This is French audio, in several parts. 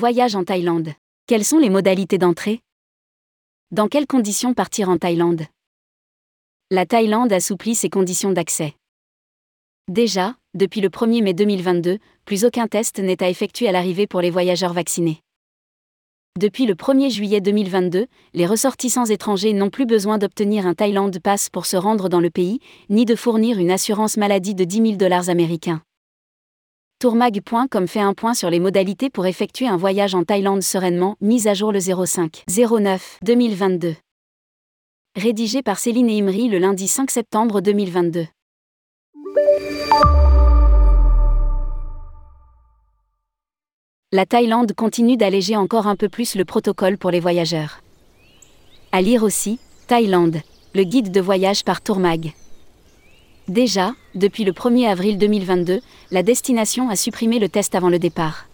Voyage en Thaïlande. Quelles sont les modalités d'entrée? Dans quelles conditions partir en Thaïlande? La Thaïlande assouplit ses conditions d'accès. Déjà, depuis le 1er mai 2022, plus aucun test n'est à effectuer à l'arrivée pour les voyageurs vaccinés. Depuis le 1er juillet 2022, les ressortissants étrangers n'ont plus besoin d'obtenir un Thailand Pass pour se rendre dans le pays, ni de fournir une assurance maladie de 10 000 dollars américains. Tourmag.com fait un point sur les modalités pour effectuer un voyage en Thaïlande sereinement, mise à jour le 05 09 2022. Rédigé par Céline Imri le lundi 5 septembre 2022. la Thaïlande continue d'alléger encore un peu plus le protocole pour les voyageurs. À lire aussi, Thaïlande, le guide de voyage par Tourmag. Déjà, depuis le 1er avril 2022, la destination a supprimé le test avant le départ.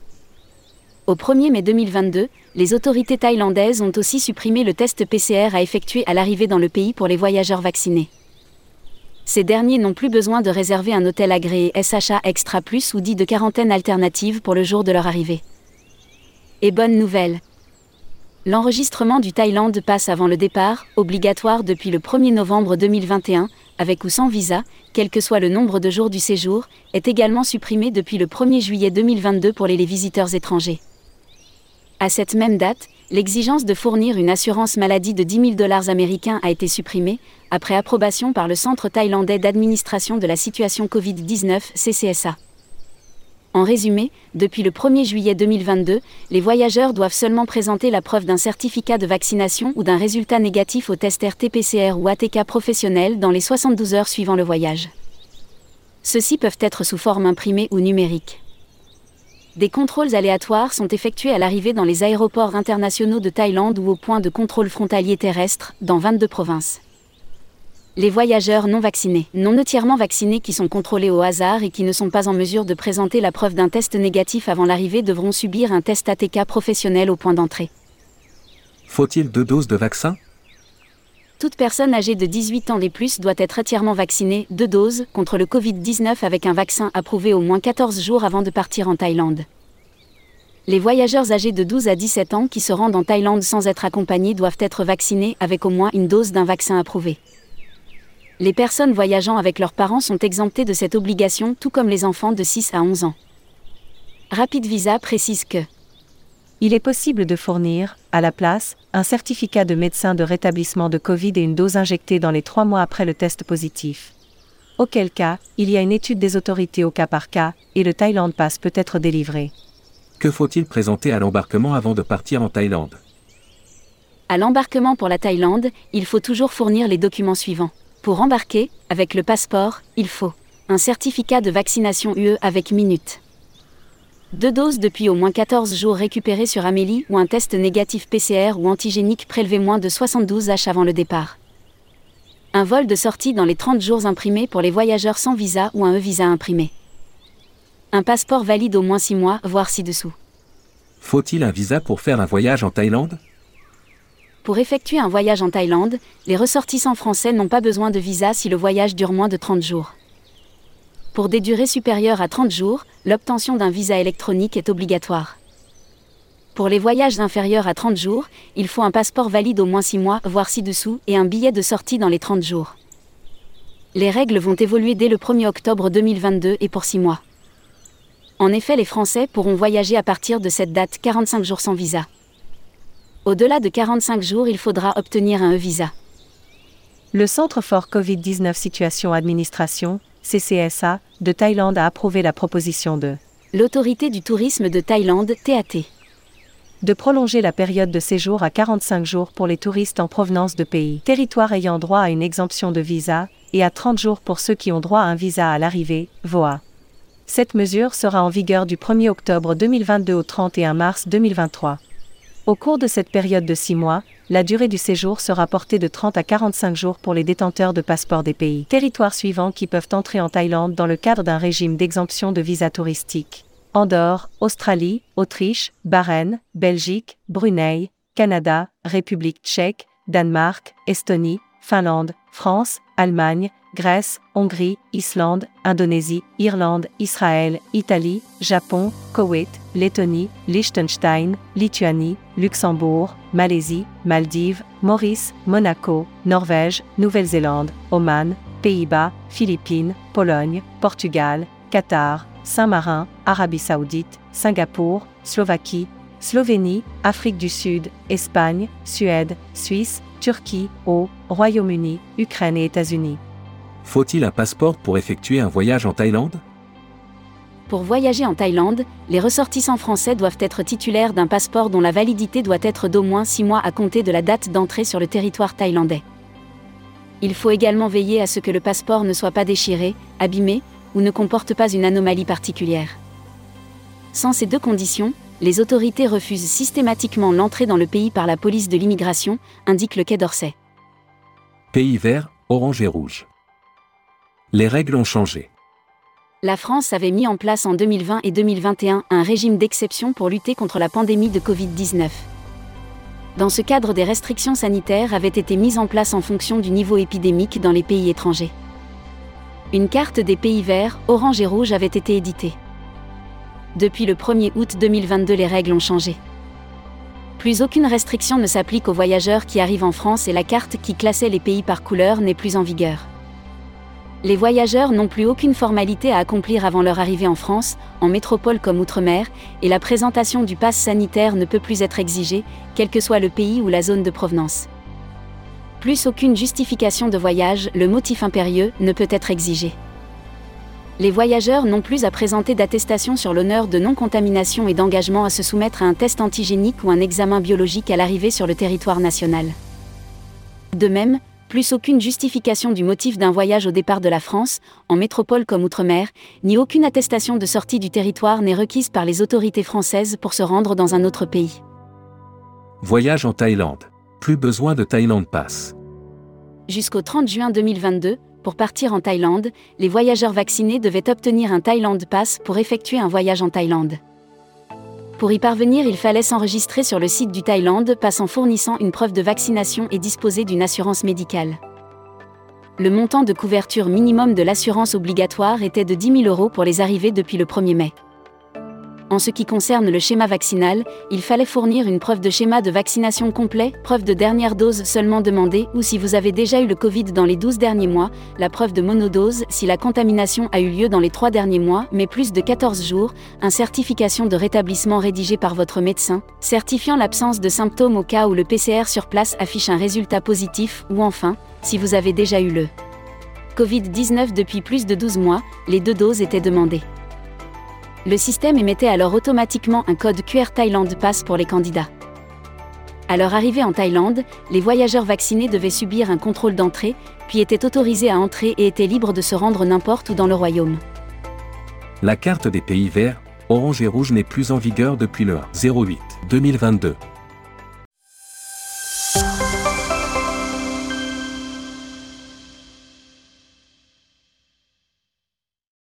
Au 1er mai 2022, les autorités thaïlandaises ont aussi supprimé le test PCR à effectuer à l'arrivée dans le pays pour les voyageurs vaccinés. Ces derniers n'ont plus besoin de réserver un hôtel agréé SHA Extra Plus ou dit de quarantaine alternative pour le jour de leur arrivée. Et bonne nouvelle. L'enregistrement du Thaïlande passe avant le départ, obligatoire depuis le 1er novembre 2021, avec ou sans visa, quel que soit le nombre de jours du séjour, est également supprimé depuis le 1er juillet 2022 pour les visiteurs étrangers. À cette même date, l'exigence de fournir une assurance maladie de 10 000 dollars américains a été supprimée, après approbation par le Centre thaïlandais d'administration de la situation Covid-19 CCSA. En résumé, depuis le 1er juillet 2022, les voyageurs doivent seulement présenter la preuve d'un certificat de vaccination ou d'un résultat négatif au test RT-PCR ou ATK professionnel dans les 72 heures suivant le voyage. Ceux-ci peuvent être sous forme imprimée ou numérique des contrôles aléatoires sont effectués à l'arrivée dans les aéroports internationaux de Thaïlande ou au point de contrôle frontalier terrestre, dans 22 provinces. Les voyageurs non vaccinés, non entièrement vaccinés qui sont contrôlés au hasard et qui ne sont pas en mesure de présenter la preuve d'un test négatif avant l'arrivée devront subir un test ATK professionnel au point d'entrée. Faut-il deux doses de vaccin? Toute personne âgée de 18 ans et plus doit être entièrement vaccinée, deux doses, contre le Covid-19 avec un vaccin approuvé au moins 14 jours avant de partir en Thaïlande. Les voyageurs âgés de 12 à 17 ans qui se rendent en Thaïlande sans être accompagnés doivent être vaccinés avec au moins une dose d'un vaccin approuvé. Les personnes voyageant avec leurs parents sont exemptées de cette obligation tout comme les enfants de 6 à 11 ans. Rapid Visa précise que il est possible de fournir, à la place, un certificat de médecin de rétablissement de Covid et une dose injectée dans les trois mois après le test positif. Auquel cas, il y a une étude des autorités au cas par cas, et le Thaïlande Pass peut être délivré. Que faut-il présenter à l'embarquement avant de partir en Thaïlande? À l'embarquement pour la Thaïlande, il faut toujours fournir les documents suivants. Pour embarquer, avec le passeport, il faut un certificat de vaccination UE avec minutes deux doses depuis au moins 14 jours récupérées sur Amélie ou un test négatif PCR ou antigénique prélevé moins de 72 H avant le départ. Un vol de sortie dans les 30 jours imprimés pour les voyageurs sans visa ou un e-visa imprimé. Un passeport valide au moins 6 mois, voire ci-dessous. Faut-il un visa pour faire un voyage en Thaïlande? Pour effectuer un voyage en Thaïlande, les ressortissants français n'ont pas besoin de visa si le voyage dure moins de 30 jours. Pour des durées supérieures à 30 jours, l'obtention d'un visa électronique est obligatoire. Pour les voyages inférieurs à 30 jours, il faut un passeport valide au moins 6 mois, voire ci-dessous, et un billet de sortie dans les 30 jours. Les règles vont évoluer dès le 1er octobre 2022 et pour 6 mois. En effet, les Français pourront voyager à partir de cette date 45 jours sans visa. Au-delà de 45 jours, il faudra obtenir un e-visa. Le Centre Fort Covid-19 Situation Administration, CCSA, de Thaïlande a approuvé la proposition de l'autorité du tourisme de Thaïlande, TAT, de prolonger la période de séjour à 45 jours pour les touristes en provenance de pays, territoires ayant droit à une exemption de visa, et à 30 jours pour ceux qui ont droit à un visa à l'arrivée, VOA. Cette mesure sera en vigueur du 1er octobre 2022 au 31 mars 2023. Au cours de cette période de 6 mois, la durée du séjour sera portée de 30 à 45 jours pour les détenteurs de passeports des pays territoires suivants qui peuvent entrer en Thaïlande dans le cadre d'un régime d'exemption de visa touristique. Andorre, Australie, Autriche, Bahreïn, Belgique, Brunei, Canada, République tchèque, Danemark, Estonie, Finlande, France, Allemagne, Grèce, Hongrie, Islande, Indonésie, Irlande, Israël, Italie, Japon, Koweït, Lettonie, Liechtenstein, Lituanie, Luxembourg, Malaisie, Maldives, Maurice, Monaco, Norvège, Nouvelle-Zélande, Oman, Pays-Bas, Philippines, Pologne, Portugal, Qatar, Saint-Marin, Arabie Saoudite, Singapour, Slovaquie, Slovénie, Afrique du Sud, Espagne, Suède, Suisse, Turquie, au Royaume-Uni, Ukraine et États-Unis. Faut-il un passeport pour effectuer un voyage en Thaïlande? Pour voyager en Thaïlande, les ressortissants français doivent être titulaires d'un passeport dont la validité doit être d'au moins 6 mois à compter de la date d'entrée sur le territoire thaïlandais. Il faut également veiller à ce que le passeport ne soit pas déchiré, abîmé, ou ne comporte pas une anomalie particulière. Sans ces deux conditions, les autorités refusent systématiquement l'entrée dans le pays par la police de l'immigration, indique le Quai d'Orsay. Pays vert, orange et rouge. Les règles ont changé. La France avait mis en place en 2020 et 2021 un régime d'exception pour lutter contre la pandémie de Covid-19. Dans ce cadre, des restrictions sanitaires avaient été mises en place en fonction du niveau épidémique dans les pays étrangers. Une carte des pays verts, orange et rouge avait été éditée. Depuis le 1er août 2022, les règles ont changé. Plus aucune restriction ne s'applique aux voyageurs qui arrivent en France et la carte qui classait les pays par couleur n'est plus en vigueur. Les voyageurs n'ont plus aucune formalité à accomplir avant leur arrivée en France, en métropole comme outre-mer, et la présentation du pass sanitaire ne peut plus être exigée, quel que soit le pays ou la zone de provenance. Plus aucune justification de voyage, le motif impérieux, ne peut être exigé. Les voyageurs n'ont plus à présenter d'attestation sur l'honneur de non-contamination et d'engagement à se soumettre à un test antigénique ou un examen biologique à l'arrivée sur le territoire national. De même, plus aucune justification du motif d'un voyage au départ de la France, en métropole comme outre-mer, ni aucune attestation de sortie du territoire n'est requise par les autorités françaises pour se rendre dans un autre pays. Voyage en Thaïlande. Plus besoin de Thaïlande Pass. Jusqu'au 30 juin 2022, pour partir en Thaïlande, les voyageurs vaccinés devaient obtenir un Thailand Pass pour effectuer un voyage en Thaïlande. Pour y parvenir, il fallait s'enregistrer sur le site du Thaïlande Pass en fournissant une preuve de vaccination et disposer d'une assurance médicale. Le montant de couverture minimum de l'assurance obligatoire était de 10 000 euros pour les arrivées depuis le 1er mai. En ce qui concerne le schéma vaccinal, il fallait fournir une preuve de schéma de vaccination complet, preuve de dernière dose seulement demandée, ou si vous avez déjà eu le Covid dans les 12 derniers mois, la preuve de monodose si la contamination a eu lieu dans les 3 derniers mois, mais plus de 14 jours, un certification de rétablissement rédigé par votre médecin, certifiant l'absence de symptômes au cas où le PCR sur place affiche un résultat positif, ou enfin, si vous avez déjà eu le Covid-19 depuis plus de 12 mois, les deux doses étaient demandées le système émettait alors automatiquement un code QR Thailand Pass pour les candidats. À leur arrivée en Thaïlande, les voyageurs vaccinés devaient subir un contrôle d'entrée, puis étaient autorisés à entrer et étaient libres de se rendre n'importe où dans le royaume. La carte des pays verts, orange et rouge n'est plus en vigueur depuis le 08 2022.